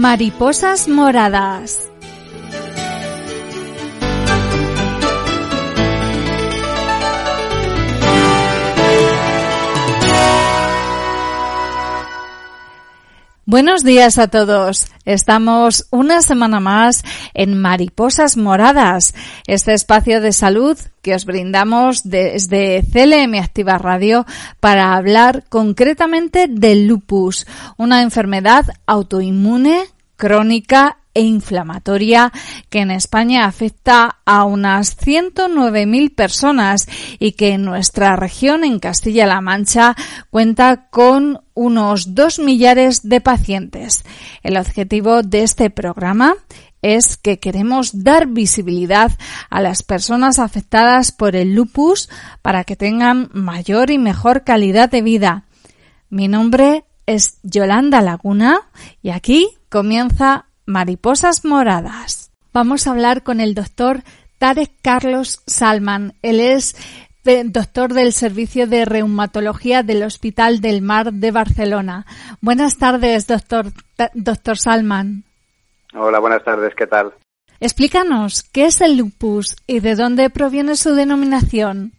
Mariposas moradas. Buenos días a todos. Estamos una semana más en Mariposas Moradas, este espacio de salud que os brindamos desde CLM Activa Radio para hablar concretamente del lupus, una enfermedad autoinmune crónica e inflamatoria que en España afecta a unas 109.000 personas y que en nuestra región, en Castilla-La Mancha, cuenta con unos 2 millares de pacientes. El objetivo de este programa es que queremos dar visibilidad a las personas afectadas por el lupus para que tengan mayor y mejor calidad de vida. Mi nombre es Yolanda Laguna y aquí comienza Mariposas Moradas. Vamos a hablar con el doctor Tarek Carlos Salman. Él es eh, doctor del Servicio de Reumatología del Hospital del Mar de Barcelona. Buenas tardes, doctor, doctor Salman. Hola, buenas tardes, ¿qué tal? Explícanos, ¿qué es el lupus y de dónde proviene su denominación?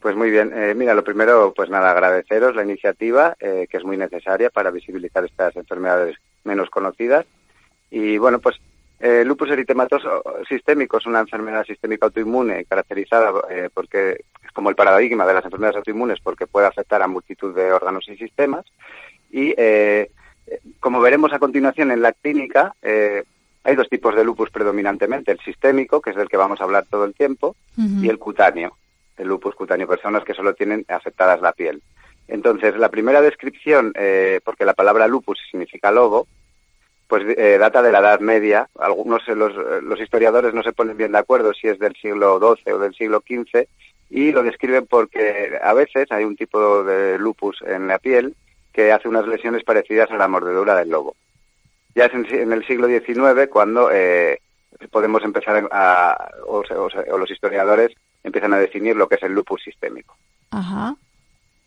Pues muy bien, eh, mira, lo primero, pues nada, agradeceros la iniciativa, eh, que es muy necesaria para visibilizar estas enfermedades menos conocidas y bueno, pues el lupus eritematoso sistémico es una enfermedad sistémica autoinmune caracterizada eh, porque es como el paradigma de las enfermedades autoinmunes porque puede afectar a multitud de órganos y sistemas. Y eh, como veremos a continuación en la clínica, eh, hay dos tipos de lupus predominantemente, el sistémico, que es del que vamos a hablar todo el tiempo, y el cutáneo, el lupus cutáneo, personas que solo tienen afectadas la piel. Entonces, la primera descripción, porque la palabra lupus significa lobo, pues eh, data de la Edad Media. Algunos eh, los, eh, los, historiadores no se ponen bien de acuerdo si es del siglo XII o del siglo XV y lo describen porque a veces hay un tipo de lupus en la piel que hace unas lesiones parecidas a la mordedura del lobo. Ya es en, el siglo XIX cuando podemos empezar a, o, o, los historiadores empiezan a definir lo que es el lupus sistémico. Ajá.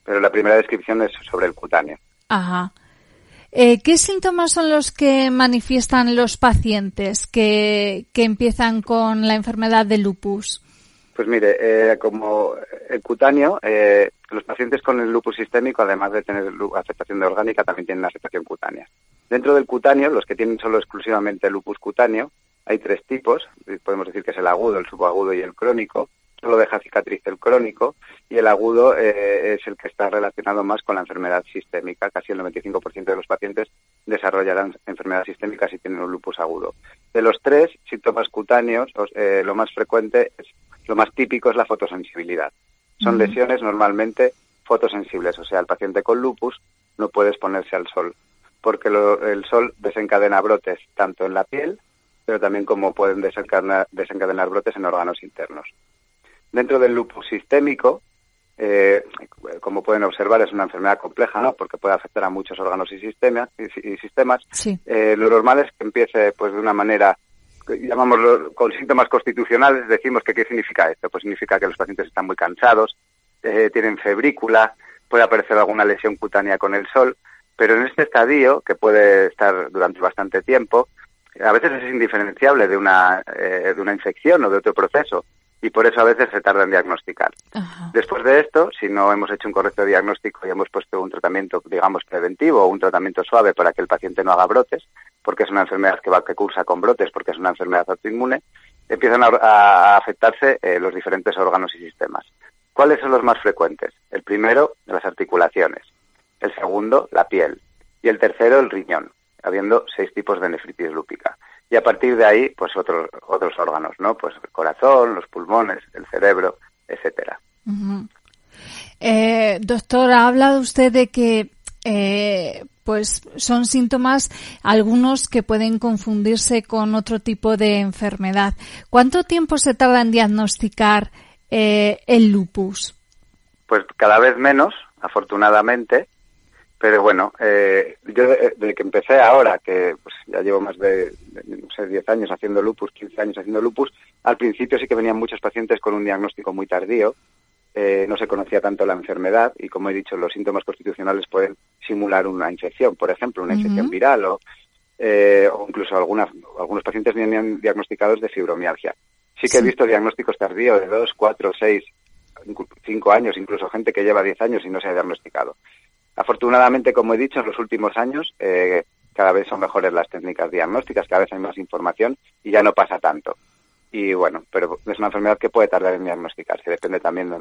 Pero la primera descripción es sobre el cutáneo. Ajá. Eh, ¿Qué síntomas son los que manifiestan los pacientes que, empiezan con la enfermedad de lupus? Pues mire, eh, como el cutáneo, eh, los pacientes con el lupus sistémico, además de tener afectación de orgánica, también tienen afectación cutánea. Dentro del cutáneo, los que tienen solo exclusivamente lupus cutáneo, hay tres tipos, podemos decir que es el agudo, el subagudo y el crónico solo deja cicatriz el crónico y el agudo eh, es el que está relacionado más con la enfermedad sistémica. Casi el 95% de los pacientes desarrollarán enfermedad sistémica si tienen un lupus agudo. De los tres síntomas cutáneos, eh, lo más frecuente, es, lo más típico es la fotosensibilidad. Son lesiones normalmente fotosensibles, o sea, el paciente con lupus no puede exponerse al sol, porque el sol desencadena brotes tanto en la piel, pero también como pueden desencadenar brotes en órganos internos. Dentro del lupus sistémico, eh, como pueden observar, es una enfermedad compleja, ¿no? Porque puede afectar a muchos órganos y sistemas. Y, sistemas. Eh, lo normal es que empiece, pues, de una manera, llamámoslo, con síntomas constitucionales. Decimos que qué significa esto. Pues significa que los pacientes están muy cansados, eh, tienen febrícula, puede aparecer alguna lesión cutánea con el sol. Pero en este estadio, que puede estar durante bastante tiempo, a veces es indiferenciable de una, de una infección o de otro proceso y por eso a veces se tarda en diagnosticar. Después de esto, si no hemos hecho un correcto diagnóstico y hemos puesto un tratamiento, digamos, preventivo o un tratamiento suave para que el paciente no haga brotes, porque es una enfermedad que, va, que cursa con brotes, porque es una enfermedad autoinmune, empiezan a, afectarse eh, los diferentes órganos y sistemas. ¿Cuáles son los más frecuentes? El primero, las articulaciones. El segundo, la piel. y el tercero el riñón, habiendo seis tipos de nefritis lúpica. Y a partir de ahí, pues otros otros órganos, ¿no? Pues el corazón, los pulmones, el cerebro, etcétera. eh, doctor, ha hablado usted de que eh, pues son síntomas algunos que pueden confundirse con otro tipo de enfermedad. ¿Cuánto tiempo se tarda en diagnosticar eh, el lupus? Pues cada vez menos, afortunadamente, pero bueno, eh, yo desde que empecé ahora, que pues, ya llevo más de, no sé, 10 años haciendo lupus, 15 años haciendo lupus, al principio sí que venían muchos pacientes con un diagnóstico muy tardío, eh, no se conocía tanto la enfermedad y, como he dicho, los síntomas constitucionales pueden simular una infección, por ejemplo, una infección viral o, eh, o incluso algunas, algunos pacientes venían diagnosticados de fibromialgia. Sí que he visto diagnósticos tardíos de 2, 4, 6, 5 años, incluso gente que lleva 10 años y no se ha diagnosticado. Afortunadamente, como he dicho, en los últimos años eh, cada vez son mejores las técnicas diagnósticas, cada vez hay más información y ya no pasa tanto. Y bueno, pero es una enfermedad que puede tardar en diagnosticarse, depende también de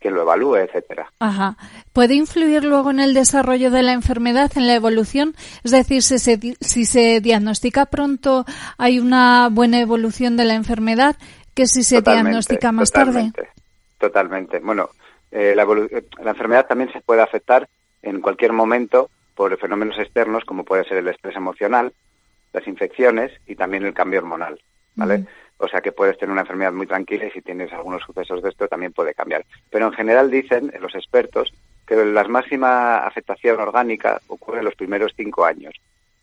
quien lo evalúe, etcétera. Ajá. ¿Puede influir luego en el desarrollo de la enfermedad, en la evolución? Es decir, si se, si se diagnostica pronto, hay una buena evolución de la enfermedad que si se Totalmente, diagnostica más totalmente, tarde. Totalmente. Bueno, eh, la, evolu- la enfermedad también se puede afectar en cualquier momento por fenómenos externos como puede ser el estrés emocional, las infecciones y también el cambio hormonal, ¿vale? O sea que puedes tener una enfermedad muy tranquila y si tienes algunos sucesos de esto también puede cambiar. Pero en general dicen los expertos que la máxima afectación orgánica ocurre en los primeros cinco años.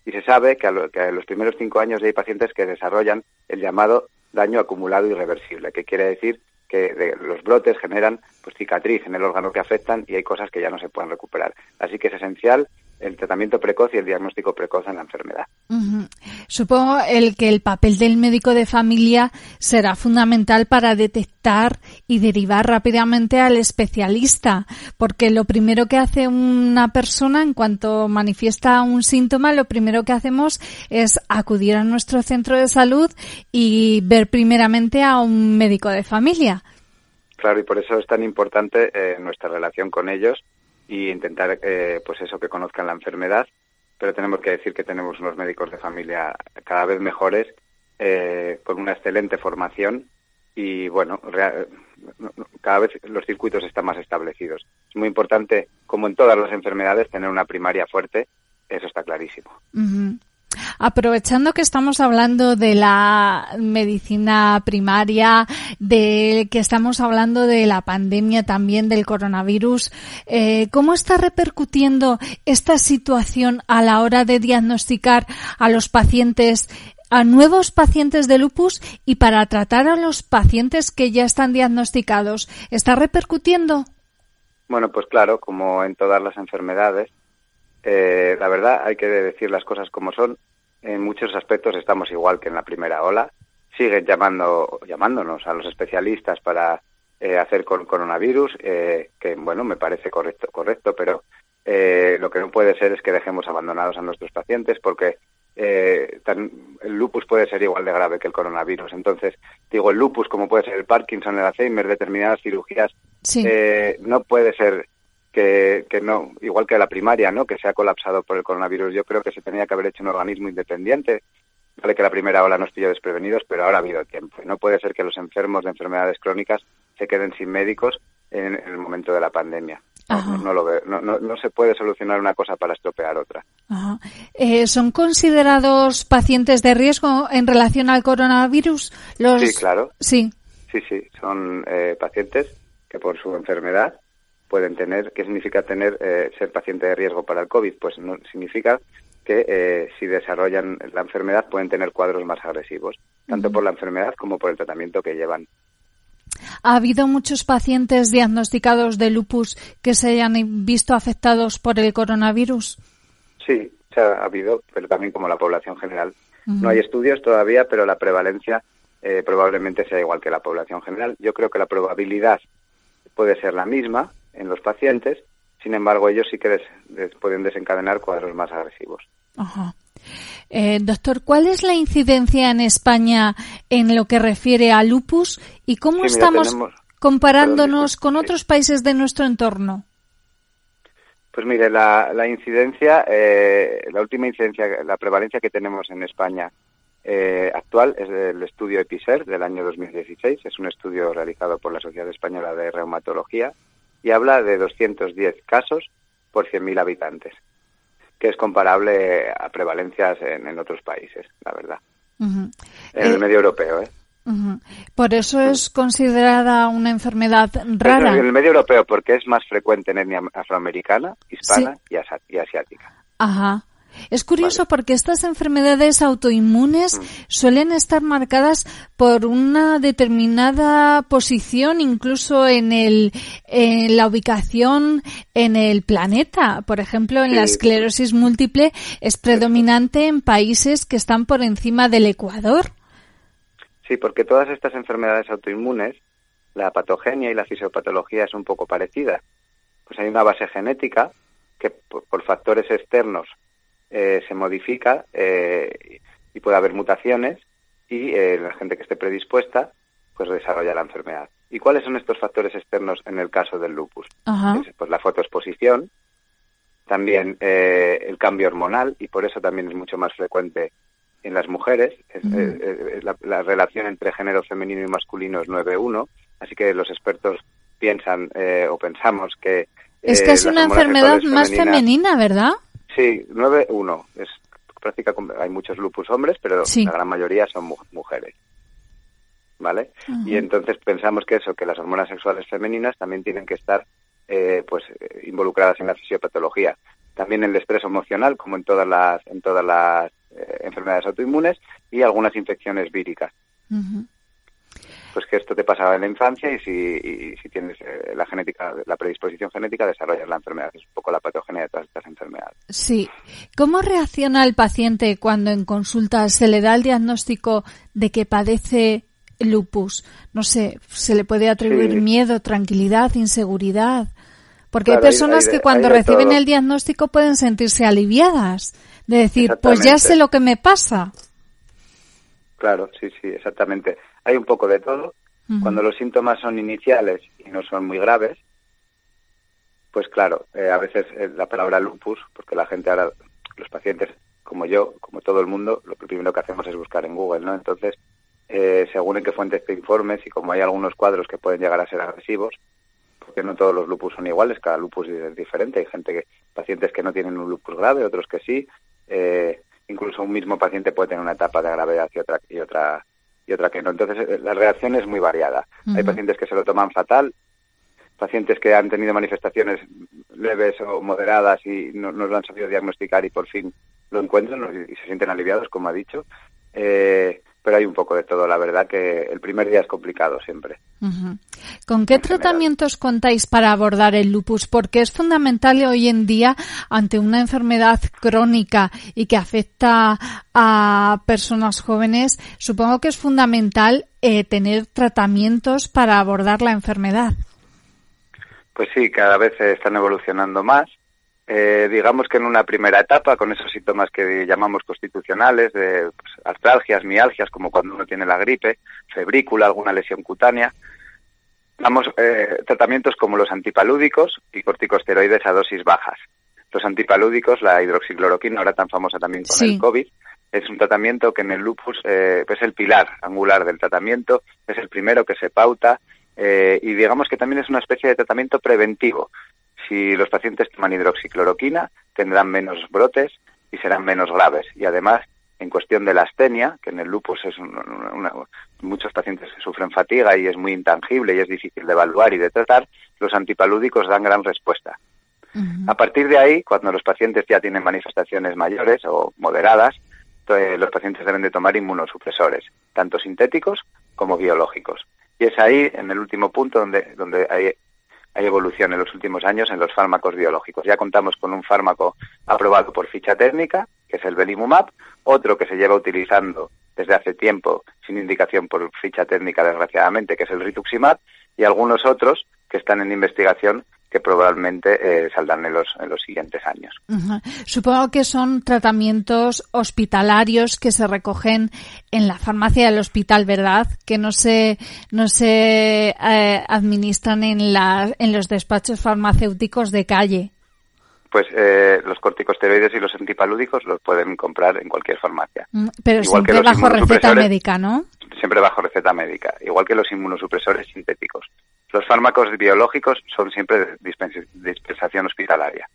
Y se sabe que a, lo- que a los primeros cinco años hay pacientes que desarrollan el llamado daño acumulado irreversible, que quiere decir que de- los brotes generan pues cicatriz en el órgano que afectan y hay cosas que ya no se pueden recuperar. Así que es esencial el tratamiento precoz y el diagnóstico precoz en la enfermedad. Supongo el que el papel del médico de familia será fundamental para detectar y derivar rápidamente al especialista, porque lo primero que hace una persona en cuanto manifiesta un síntoma, lo primero que hacemos es acudir a nuestro centro de salud y ver primeramente a un médico de familia. Claro, y por eso es tan importante eh, nuestra relación con ellos y intentar, eh, pues eso, que conozcan la enfermedad. Pero tenemos que decir que tenemos unos médicos de familia cada vez mejores, eh, con una excelente formación y, bueno, rea- no- no- cada vez los circuitos están más establecidos. Es muy importante, como en todas las enfermedades, tener una primaria fuerte. Eso está clarísimo. Aprovechando que estamos hablando de la medicina primaria, de que estamos hablando de la pandemia también del coronavirus, eh, ¿cómo está repercutiendo esta situación a la hora de diagnosticar a los pacientes, a nuevos pacientes de lupus y para tratar a los pacientes que ya están diagnosticados? ¿Está repercutiendo? Bueno, pues claro, como en todas las enfermedades, eh, la verdad hay que decir las cosas como son. En muchos aspectos estamos igual que en la primera ola. Siguen llamando, llamándonos a los especialistas para eh, hacer con coronavirus, eh, que bueno, me parece correcto, correcto, pero eh, lo que no puede ser es que dejemos abandonados a nuestros pacientes porque eh, tan- el lupus puede ser igual de grave que el coronavirus. Entonces, digo, el lupus, como puede ser el Parkinson, el Alzheimer, determinadas cirugías, Sí. eh, no puede ser que, que no, igual que la primaria, ¿no? Que se ha colapsado por el coronavirus. Yo creo que se tenía que haber hecho un organismo independiente. Vale que la primera ola nos pilló desprevenidos, pero ahora ha habido tiempo. Y no puede ser que los enfermos de enfermedades crónicas se queden sin médicos en, en el momento de la pandemia. No, lo veo. No, no, no se puede solucionar una cosa para estropear otra. Ajá. Eh, ¿Son considerados pacientes de riesgo en relación al coronavirus? Los... Sí, claro. Sí. Sí, sí, son eh, pacientes que por su enfermedad pueden tener, ¿qué significa tener eh, ser paciente de riesgo para el COVID? Pues no significa que eh, si desarrollan la enfermedad pueden tener cuadros más agresivos, tanto por la enfermedad como por el tratamiento que llevan. ¿Ha habido muchos pacientes diagnosticados de lupus que se hayan visto afectados por el coronavirus? Sí, se ha habido, pero también como la población general. No hay estudios todavía, pero la prevalencia eh, probablemente sea igual que la población general. Yo creo que la probabilidad puede ser la misma en los pacientes, sin embargo, ellos sí que des- des- pueden desencadenar cuadros más agresivos. Ajá. Eh, doctor, ¿cuál es la incidencia en España en lo que refiere a lupus y cómo Sí, mira, estamos tenemos- comparándonos Perdón, con otros países de nuestro entorno? Pues mire, la, la incidencia, eh, la última incidencia, la prevalencia que tenemos en España eh, actual es el estudio EPISER del año 2016. Es un estudio realizado por la Sociedad Española de Reumatología y habla de 210 casos por 100.000 habitantes, que es comparable a prevalencias en, otros países, la verdad. En el medio europeo, ¿eh? Por eso es considerada una enfermedad rara. En el medio europeo, porque es más frecuente en etnia afroamericana, hispana y, asiática. Ajá. Es curioso porque estas enfermedades autoinmunes mm. suelen estar marcadas por una determinada posición, incluso en, el, en la ubicación en el planeta. Por ejemplo, en la esclerosis múltiple es predominante en países que están por encima del Ecuador. Sí, porque todas estas enfermedades autoinmunes, la patogenia y la fisiopatología es un poco parecida. Pues hay una base genética que por, factores externos eh, se modifica eh, y puede haber mutaciones y eh, la gente que esté predispuesta pues desarrolla la enfermedad. ¿Y cuáles son estos factores externos en el caso del lupus? Pues la fotoexposición, también el cambio hormonal y por eso también es mucho más frecuente en las mujeres. la, relación entre género femenino y masculino es 9-1, así que los expertos piensan eh, o pensamos que... es que es una enfermedad más femenina, ¿verdad? Sí, 9-1. Es práctica, hay muchos lupus hombres, pero la gran mayoría son mujeres. ¿Vale? Y entonces pensamos que eso, que las hormonas sexuales femeninas también tienen que estar eh, pues involucradas en la fisiopatología. También el estrés emocional, como en todas las, en todas las eh, enfermedades autoinmunes y algunas infecciones víricas. Pues que esto te pasaba en la infancia y si, si tienes eh, la genética, la predisposición genética, desarrollas la enfermedad. Es un poco la patogenia de todas estas enfermedades. Sí. ¿Cómo reacciona el paciente cuando en consulta se le da el diagnóstico de que padece lupus? No sé, ¿se le puede atribuir miedo, tranquilidad, inseguridad? Porque hay personas que cuando reciben el diagnóstico pueden sentirse aliviadas, de decir, pues ya sé lo que me pasa. Claro, sí, sí, exactamente. Hay un poco de todo. Cuando los síntomas son iniciales y no son muy graves, pues claro, eh, a veces eh, la palabra lupus, porque la gente ahora, los pacientes como yo, como todo el mundo, lo primero que hacemos es buscar en Google, ¿no? Entonces, eh, según en qué fuentes te informes y como hay algunos cuadros que pueden llegar a ser agresivos, porque no todos los lupus son iguales, cada lupus es diferente. Hay gente que, pacientes que no tienen un lupus grave, otros que sí. Eh, incluso un mismo paciente puede tener una etapa de gravedad y otra y otra y otra que no. Entonces eh, la reacción es muy variada. Hay pacientes que se lo toman fatal, pacientes que han tenido manifestaciones leves o moderadas y no, no lo han sabido diagnosticar y por fin lo encuentran y se sienten aliviados, como ha dicho. Eh, pero hay un poco de todo. La verdad que el primer día es complicado siempre. ¿Con qué tratamientos contáis para abordar el lupus? Porque es fundamental hoy en día ante una enfermedad crónica y que afecta a personas jóvenes. Supongo que es fundamental eh, tener tratamientos para abordar la enfermedad. Pues sí, cada vez están evolucionando más eh, digamos que en una primera etapa, con esos síntomas que llamamos constitucionales, de pues, artralgias, mialgias, como cuando uno tiene la gripe, febrícula, alguna lesión cutánea, damos eh, tratamientos como los antipalúdicos y corticosteroides a dosis bajas. Los antipalúdicos, la hidroxicloroquina, ahora tan famosa también con el COVID, es un tratamiento que en el lupus eh, es el pilar angular del tratamiento, es el primero que se pauta eh, y digamos que también es una especie de tratamiento preventivo si los pacientes toman hidroxicloroquina, tendrán menos brotes y serán menos graves. Y además, en cuestión de la astenia, que en el lupus es muchos pacientes sufren fatiga y es muy intangible y es difícil de evaluar y de tratar, los antipalúdicos dan gran respuesta. A partir de ahí, cuando los pacientes ya tienen manifestaciones mayores o moderadas, los pacientes deben de tomar inmunosupresores, tanto sintéticos como biológicos. Y es ahí, en el último punto, donde, donde hay evolución en los últimos años en los fármacos biológicos. Ya contamos con un fármaco aprobado por ficha técnica, que es el Belimumab, otro que se lleva utilizando desde hace tiempo sin indicación por ficha técnica, desgraciadamente, que es el Rituximab, y algunos otros que están en investigación que probablemente eh, saldrán en los, en los siguientes años. Supongo que son tratamientos hospitalarios que se recogen en la farmacia del hospital, ¿verdad? Que no se, no se eh, administran en, la, en los despachos farmacéuticos de calle. Pues eh, los corticosteroides y los antipalúdicos los pueden comprar en cualquier farmacia. Mm, pero siempre bajo receta médica, ¿no? Siempre bajo receta médica, igual que los inmunosupresores sintéticos. Los fármacos biológicos son siempre de dispensación hospitalaria.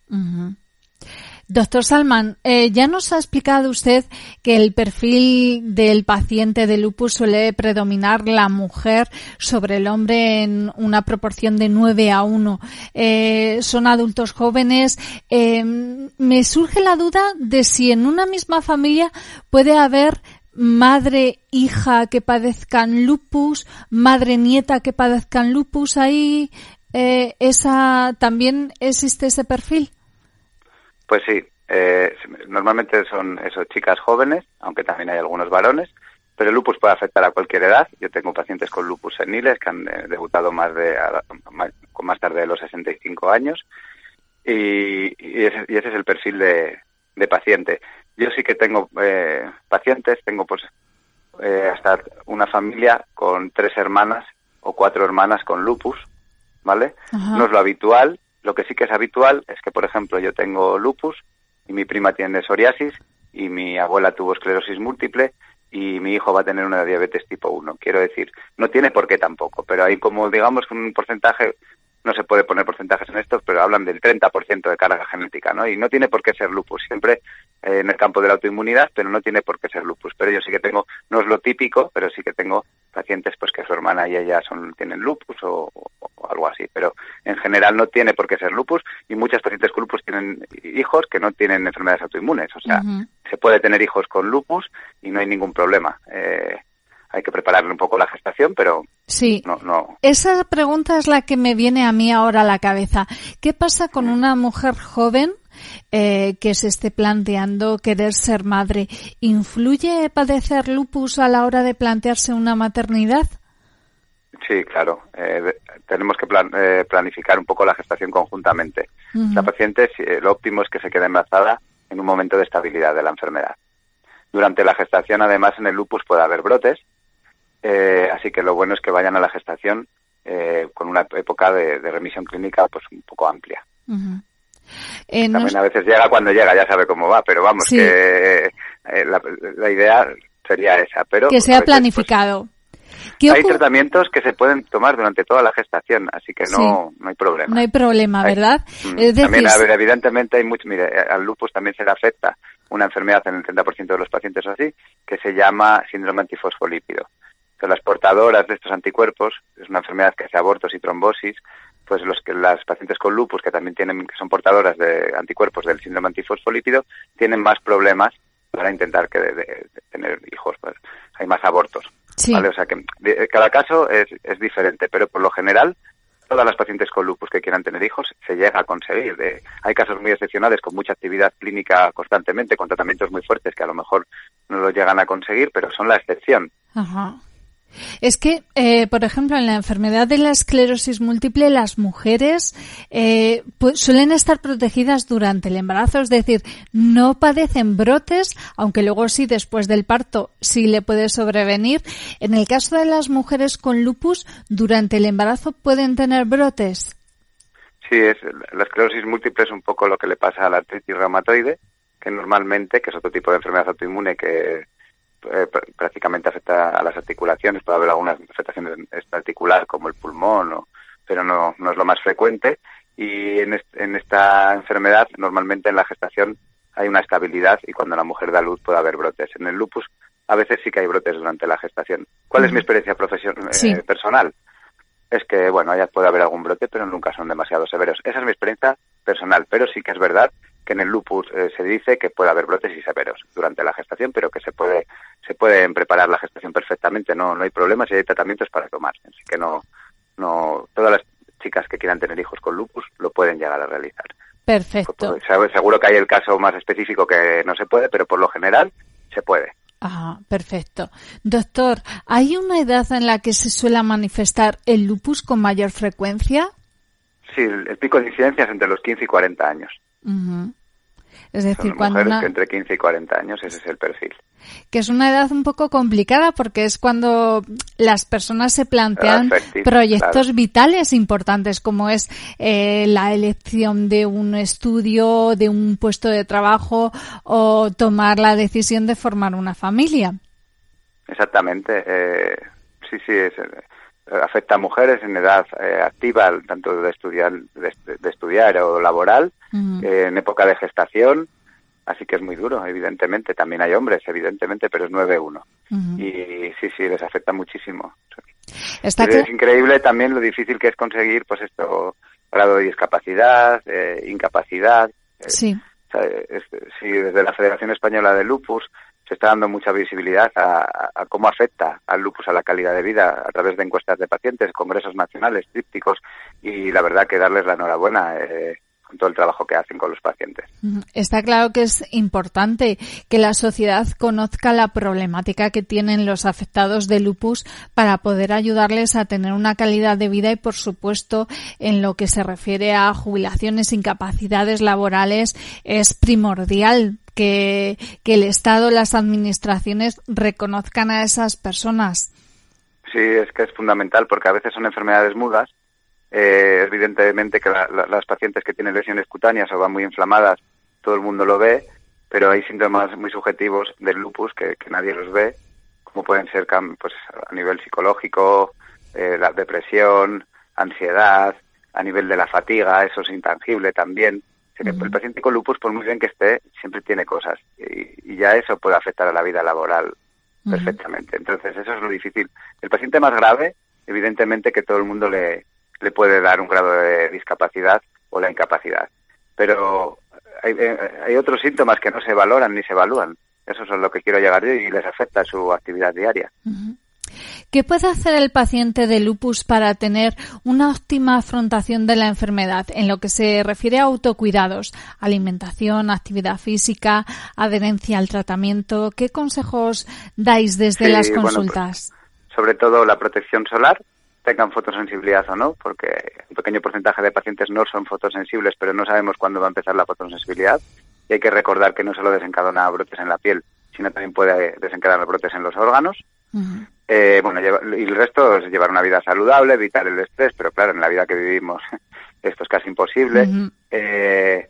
Doctor Salman, eh, ya nos ha explicado usted que el perfil del paciente de lupus suele predominar la mujer sobre el hombre en una proporción de 9 a 1. Eh, son adultos jóvenes. Eh, me surge la duda de si en una misma familia puede haber madre, hija que padezcan lupus, madre, nieta que padezcan lupus. Ahí esa también existe ese perfil. Pues sí, eh, normalmente son esos chicas jóvenes, aunque también hay algunos varones, pero el lupus puede afectar a cualquier edad. Yo tengo pacientes con lupus seniles que han eh, debutado más de con más tarde de los 65 años y, y, ese, es el perfil de, paciente. Yo sí que tengo eh, pacientes, tengo pues hasta una familia con tres hermanas o cuatro hermanas con lupus, ¿vale? No es lo habitual, lo que sí que es habitual es que, por ejemplo, yo tengo lupus y mi prima tiene psoriasis y mi abuela tuvo esclerosis múltiple y mi hijo va a tener una diabetes tipo 1. Quiero decir, no tiene por qué tampoco, pero hay como, digamos, un porcentaje no se puede poner porcentajes en esto, pero hablan del 30% de carga genética, ¿no? Y no tiene por qué ser lupus, siempre eh, en el campo de la autoinmunidad, pero no tiene por qué ser lupus. Pero yo sí que tengo, no es lo típico, pero sí que tengo pacientes pues que su hermana y ella son, tienen lupus o, algo así, pero en general no tiene por qué ser lupus y muchas pacientes con lupus tienen hijos que no tienen enfermedades autoinmunes, o sea, se puede tener hijos con lupus y no hay ningún problema. Eh, hay que prepararle un poco la gestación, pero sí. no, no. Esa pregunta es la que me viene a mí ahora a la cabeza. ¿Qué pasa con una mujer joven eh, que se esté planteando querer ser madre? ¿Influye padecer lupus a la hora de plantearse una maternidad? Sí, claro. Eh, tenemos que eh, planificar un poco la gestación conjuntamente. La paciente, lo óptimo es que se quede embarazada en un momento de estabilidad de la enfermedad. Durante la gestación, además, en el lupus puede haber brotes eh, así que lo bueno es que vayan a la gestación eh, con una época de, remisión clínica pues un poco amplia. Eh, También a veces llega cuando llega, ya sabe cómo va, pero vamos, que la, idea sería esa. Pero que sea pues, planificado. hay tratamientos que se pueden tomar durante toda la gestación, así que no, no hay problema. No hay problema, ¿verdad? Mm, también, evidentemente hay mucho, mire, al lupus también se le afecta una enfermedad en el 30% de los pacientes así, que se llama síndrome antifosfolípido las portadoras de estos anticuerpos, es una enfermedad que hace abortos y trombosis, pues los que las pacientes con lupus que también tienen que son portadoras de anticuerpos del síndrome antifosfolípido tienen más problemas para intentar que de, tener hijos, pues hay más abortos. ¿vale? O sea que cada caso es, es diferente, pero por lo general todas las pacientes con lupus que quieran tener hijos se llega a conseguir. De, hay casos muy excepcionales con mucha actividad clínica constantemente, con tratamientos muy fuertes que a lo mejor no lo llegan a conseguir, pero son la excepción. Ajá. Es que, eh, por ejemplo, en la enfermedad de la esclerosis múltiple, las mujeres eh, pues, suelen estar protegidas durante el embarazo, es decir, no padecen brotes, aunque luego sí, después del parto, sí le puede sobrevenir. En el caso de las mujeres con lupus, durante el embarazo pueden tener brotes. Sí, es, la esclerosis múltiple es un poco lo que le pasa a la artritis reumatoide, que normalmente, que es otro tipo de enfermedad autoinmune que eh, prácticamente afecta a las articulaciones, puede haber algunas afectaciones articular como el pulmón, pero no, no es lo más frecuente. Y en, en esta enfermedad, normalmente en la gestación hay una estabilidad y cuando la mujer da luz puede haber brotes. En el lupus a veces sí que hay brotes durante la gestación. ¿Cuál es mi experiencia profesional eh, personal? Es que, bueno, ya puede haber algún brote, pero nunca son demasiado severos. Esa es mi experiencia personal, pero sí que es verdad que en el lupus eh, se dice que puede haber brotes y severos durante la gestación, pero que se puede se pueden preparar la gestación perfectamente, no no hay problemas y hay tratamientos para tomar, así que no no todas las chicas que quieran tener hijos con lupus lo pueden llegar a realizar. Perfecto. Pues, pues, seguro que hay el caso más específico que no se puede, pero por lo general se puede. Ah, perfecto. Doctor, ¿hay una edad en la que se suele manifestar el lupus con mayor frecuencia? Sí, el, pico de incidencia es entre los 15 y 40 años. Es decir, cuando mujeres entre 15 y 40 años, ese es el perfil. Que es una edad un poco complicada porque es cuando las personas se plantean proyectos vitales importantes como es eh, la elección de un estudio, de un puesto de trabajo o tomar la decisión de formar una familia. Exactamente. Eh, sí, sí, es, afecta a mujeres en edad eh, activa, tanto de estudiar, de, estudiar o laboral, eh, en época de gestación, así que es muy duro, evidentemente. También hay hombres, evidentemente, pero es 9-1. Y sí, sí, les afecta muchísimo. Es increíble también lo difícil que es conseguir, pues esto, grado de discapacidad, eh, incapacidad. Sí. sí, desde la Federación Española de Lupus se está dando mucha visibilidad a, cómo afecta al lupus a la calidad de vida a través de encuestas de pacientes, congresos nacionales, trípticos y la verdad que darles la enhorabuena. Eh, con todo el trabajo que hacen con los pacientes. Está claro que es importante que la sociedad conozca la problemática que tienen los afectados de lupus para poder ayudarles a tener una calidad de vida y, por supuesto, en lo que se refiere a jubilaciones, incapacidades laborales, es primordial que, el Estado, las administraciones reconozcan a esas personas. Sí, es que es fundamental porque a veces son enfermedades mudas. Eh, evidentemente que las pacientes que tienen lesiones cutáneas o van muy inflamadas, todo el mundo lo ve, pero hay síntomas muy subjetivos del lupus que, nadie los ve, como pueden ser pues, a nivel psicológico, eh, la depresión, ansiedad, a nivel de la fatiga, eso es intangible también. El paciente con lupus, por muy bien que esté, siempre tiene cosas y, ya eso puede afectar a la vida laboral perfectamente. Entonces, eso es lo difícil. El paciente más grave, evidentemente que todo el mundo le, le puede dar un grado de discapacidad o la incapacidad. Pero hay, eh, hay otros síntomas que no se valoran ni se evalúan. Eso es lo que quiero llegar yo y les afecta su actividad diaria. ¿Qué puede hacer el paciente de lupus para tener una óptima afrontación de la enfermedad en lo que se refiere a autocuidados, alimentación, actividad física, adherencia al tratamiento? ¿Qué consejos dais desde las pues, consultas? sobre todo la protección solar, tengan fotosensibilidad o no, porque un pequeño porcentaje de pacientes no son fotosensibles, pero no sabemos cuándo va a empezar la fotosensibilidad. Y hay que recordar que no solo desencadena brotes en la piel, sino también puede desencadenar brotes en los órganos. Eh, bueno, y el resto es llevar una vida saludable, evitar el estrés, pero claro, en la vida que vivimos esto es casi imposible. eh,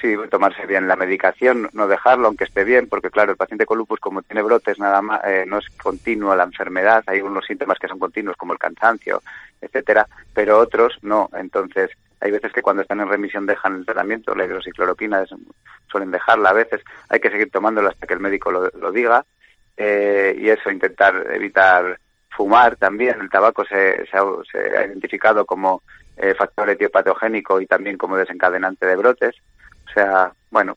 sí, tomarse bien la medicación, no dejarlo, aunque esté bien, porque claro, el paciente con lupus, como tiene brotes, nada más, eh, no es continua la enfermedad, hay unos síntomas que son continuos, como el cansancio, etcétera, pero otros no. Entonces, hay veces que cuando están en remisión dejan el tratamiento, la hidroxicloroquina suelen dejarla a veces, hay que seguir tomándola hasta que el médico lo diga eh, y eso, intentar evitar fumar también. El tabaco se, se, ha, identificado como eh, factor etiopatogénico y también como desencadenante de brotes. O sea, bueno,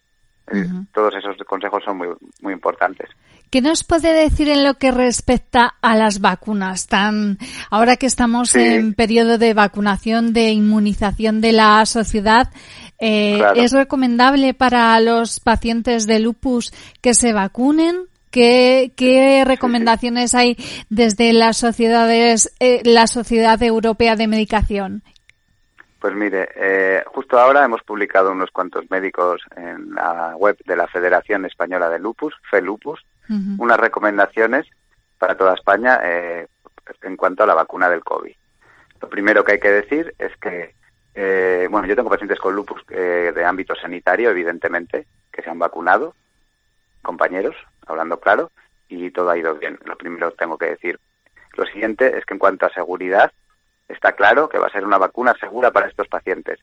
eh, todos esos consejos son muy, muy importantes. ¿Qué nos puede decir en lo que respecta a las vacunas? Tan, ahora que estamos en periodo de vacunación, de inmunización de la sociedad, ¿es recomendable para los pacientes de lupus que se vacunen? ¿Qué, recomendaciones hay desde las sociedades, eh, la Sociedad Europea de Medicación? Pues mire, eh, justo ahora hemos publicado unos cuantos médicos en la web de la Federación Española de Lupus, FELUPUS, unas recomendaciones para toda España eh, en cuanto a la vacuna del COVID. Lo primero que hay que decir es que, bueno, yo tengo pacientes con lupus de ámbito sanitario, evidentemente, que se han vacunado, compañeros, hablando claro, y todo ha ido bien. Lo primero tengo que decir. Lo siguiente es que en cuanto a seguridad, está claro que va a ser una vacuna segura para estos pacientes,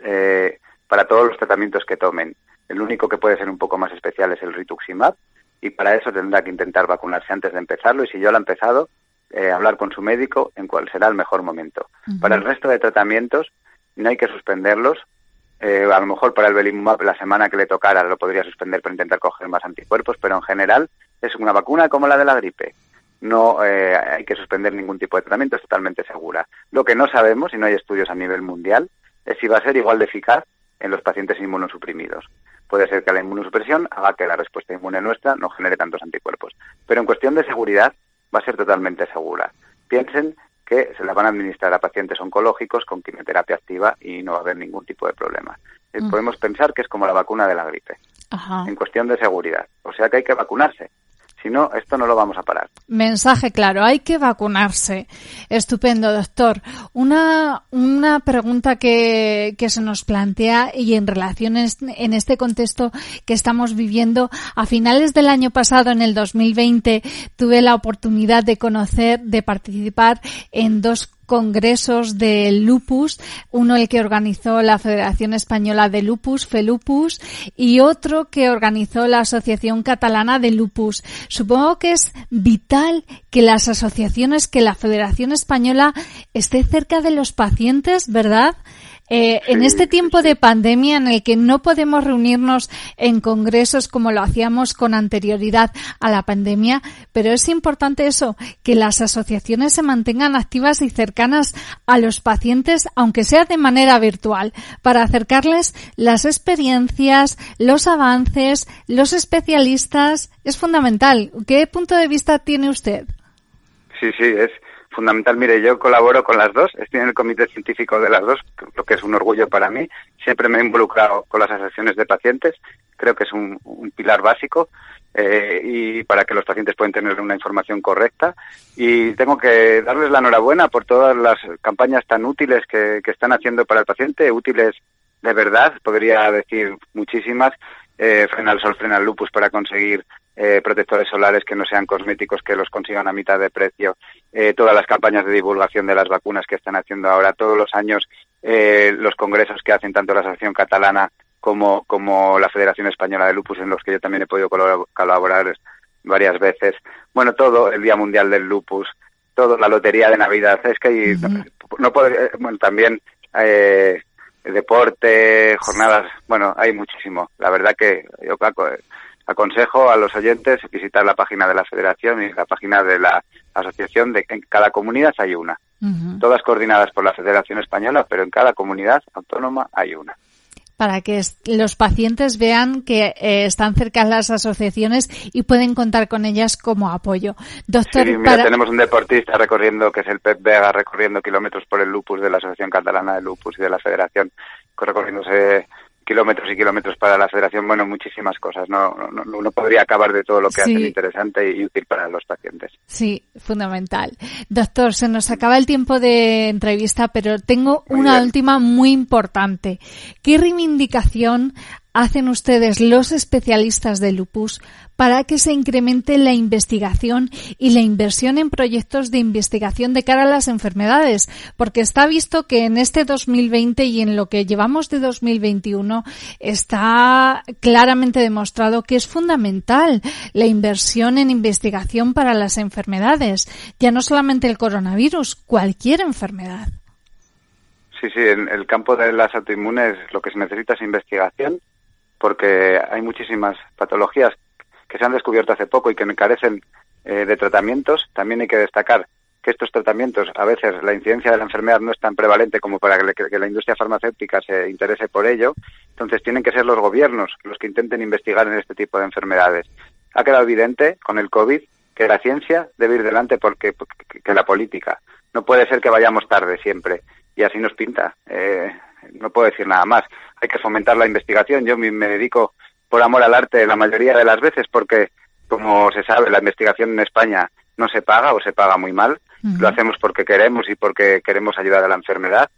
eh, para todos los tratamientos que tomen. El único que puede ser un poco más especial es el rituximab, y para eso tendrá que intentar vacunarse antes de empezarlo, y si yo lo he empezado, eh, hablar con su médico en cuál será el mejor momento. Para el resto de tratamientos, no hay que suspenderlos, eh, a lo mejor para el belimumab la semana que le tocara lo podría suspender para intentar coger más anticuerpos, pero en general es una vacuna como la de la gripe. No eh, hay que suspender ningún tipo de tratamiento, es totalmente segura. Lo que no sabemos, y no hay estudios a nivel mundial, es si va a ser igual de eficaz en los pacientes inmunosuprimidos. Puede ser que la inmunosupresión haga que la respuesta inmune nuestra no genere tantos anticuerpos. Pero en cuestión de seguridad va a ser totalmente segura. Piensen que se la van a administrar a pacientes oncológicos con quimioterapia activa y no va a haber ningún tipo de problema. Eh, Mm. Podemos pensar que es como la vacuna de la gripe, Ajá. en cuestión de seguridad. O sea que hay que vacunarse. Si no, esto no lo vamos a parar. Mensaje claro, hay que vacunarse. Estupendo, doctor. Una, una pregunta que, que se nos plantea y en relación en este contexto que estamos viviendo, a finales del año pasado, en el 2020, tuve la oportunidad de conocer, de participar en dos congresos de lupus, uno el que organizó la Federación Española de Lupus, FELUPUS, y otro que organizó la Asociación Catalana de Lupus. Supongo que es vital que las asociaciones, que la Federación Española esté cerca de los pacientes, ¿verdad? Eh, en este tiempo de pandemia en el que no podemos reunirnos en congresos como lo hacíamos con anterioridad a la pandemia, pero es importante eso, que las asociaciones se mantengan activas y cercanas a los pacientes, aunque sea de manera virtual, para acercarles las experiencias, los avances, los especialistas. Es fundamental. ¿Qué punto de vista tiene usted? Sí, sí, es fundamental. Mire, yo colaboro con las dos, estoy en el comité científico de las dos, lo que es un orgullo para mí. Siempre me he involucrado con las asociaciones de pacientes, creo que es un, un pilar básico eh, y para que los pacientes puedan tener una información correcta. Y tengo que darles la enhorabuena por todas las campañas tan útiles que, que están haciendo para el paciente, útiles de verdad, podría decir muchísimas. Eh, frena el sol, frena el lupus para conseguir eh, protectores solares que no sean cosméticos, que los consigan a mitad de precio, eh, todas las campañas de divulgación de las vacunas que están haciendo ahora, todos los años eh, los congresos que hacen tanto la Asociación Catalana como, como la Federación Española de Lupus, en los que yo también he podido colab- colaborar varias veces. Bueno, todo, el Día Mundial del Lupus, todo, la Lotería de Navidad. Es que hay, no puedo, eh, bueno, también eh, deporte, jornadas, bueno, hay muchísimo. La verdad que yo aco- aconsejo a los oyentes visitar la página de la Federación y la página de la asociación de que en cada comunidad hay una. Todas coordinadas por la Federación Española, pero en cada comunidad autónoma hay una. Para que los pacientes vean que eh, están cerca las asociaciones y pueden contar con ellas como apoyo. Doctor, Sí, mira, para- tenemos un deportista recorriendo, que es el Pep Vega, recorriendo kilómetros por el lupus de la Asociación Catalana de Lupus y de la Federación, recorriéndose kilómetros y kilómetros para la Federación. Bueno, muchísimas cosas. No, no, no, podría acabar de todo lo que Sí. hacen interesante y útil para los pacientes. Sí, fundamental. Doctor, se nos acaba el tiempo de entrevista, pero tengo Muy una bien. última muy importante. ¿Qué reivindicación hacen ustedes los especialistas de lupus para que se incremente la investigación y la inversión en proyectos de investigación de cara a las enfermedades? Porque está visto que en este 2020 y en lo que llevamos de 2021 está claramente demostrado que es fundamental la inversión en investigación para las enfermedades, ya no solamente el coronavirus, cualquier enfermedad. Sí, sí, en el campo de las autoinmunes lo que se necesita es investigación, porque hay muchísimas patologías que se han descubierto hace poco y que carecen eh, de tratamientos. También hay que destacar que estos tratamientos, a veces la incidencia de la enfermedad no es tan prevalente como para que, la industria farmacéutica se interese por ello. Entonces tienen que ser los gobiernos los que intenten investigar en este tipo de enfermedades. Ha quedado evidente con el COVID que la ciencia debe ir delante porque, porque- que la política. No puede ser que vayamos tarde siempre y así nos pinta. Eh, no puedo decir nada más. Hay que fomentar la investigación. Yo me dedico por amor al arte la mayoría de las veces porque, como se sabe, la investigación en España no se paga o se paga muy mal. Lo hacemos porque queremos y porque queremos ayudar a la enfermedad.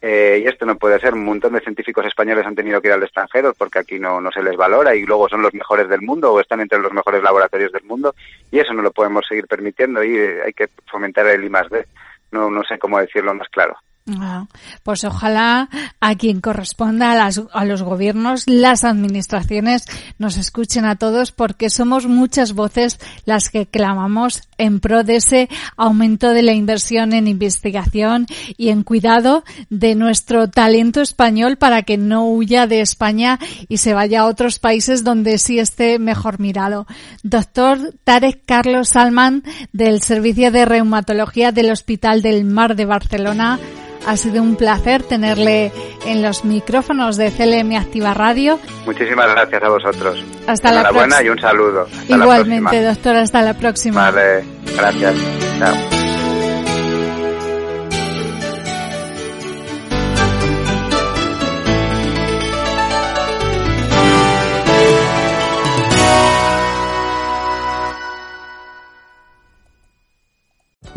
Eh, y esto no puede ser. Un montón de científicos españoles han tenido que ir al extranjero porque aquí no, no se les valora y luego son los mejores del mundo o están entre los mejores laboratorios del mundo. Y eso no lo podemos seguir permitiendo y eh, hay que fomentar el I más D. No, no sé cómo decirlo más claro. Ah, pues ojalá a quien corresponda, a, las- a los gobiernos, las administraciones, nos escuchen a todos porque somos muchas voces las que clamamos en pro de ese aumento de la inversión en investigación y en cuidado de nuestro talento español para que no huya de España y se vaya a otros países donde sí esté mejor mirado. Doctor Tarek Carlos Salman del Servicio de Reumatología del Hospital del Mar de Barcelona. Ha sido un placer tenerle en los micrófonos de CLM Activa Radio. Muchísimas gracias a vosotros. Hasta la Enhorabuena próxima. y un saludo. Hasta Igualmente, doctor, hasta la próxima. Vale, gracias. Chao.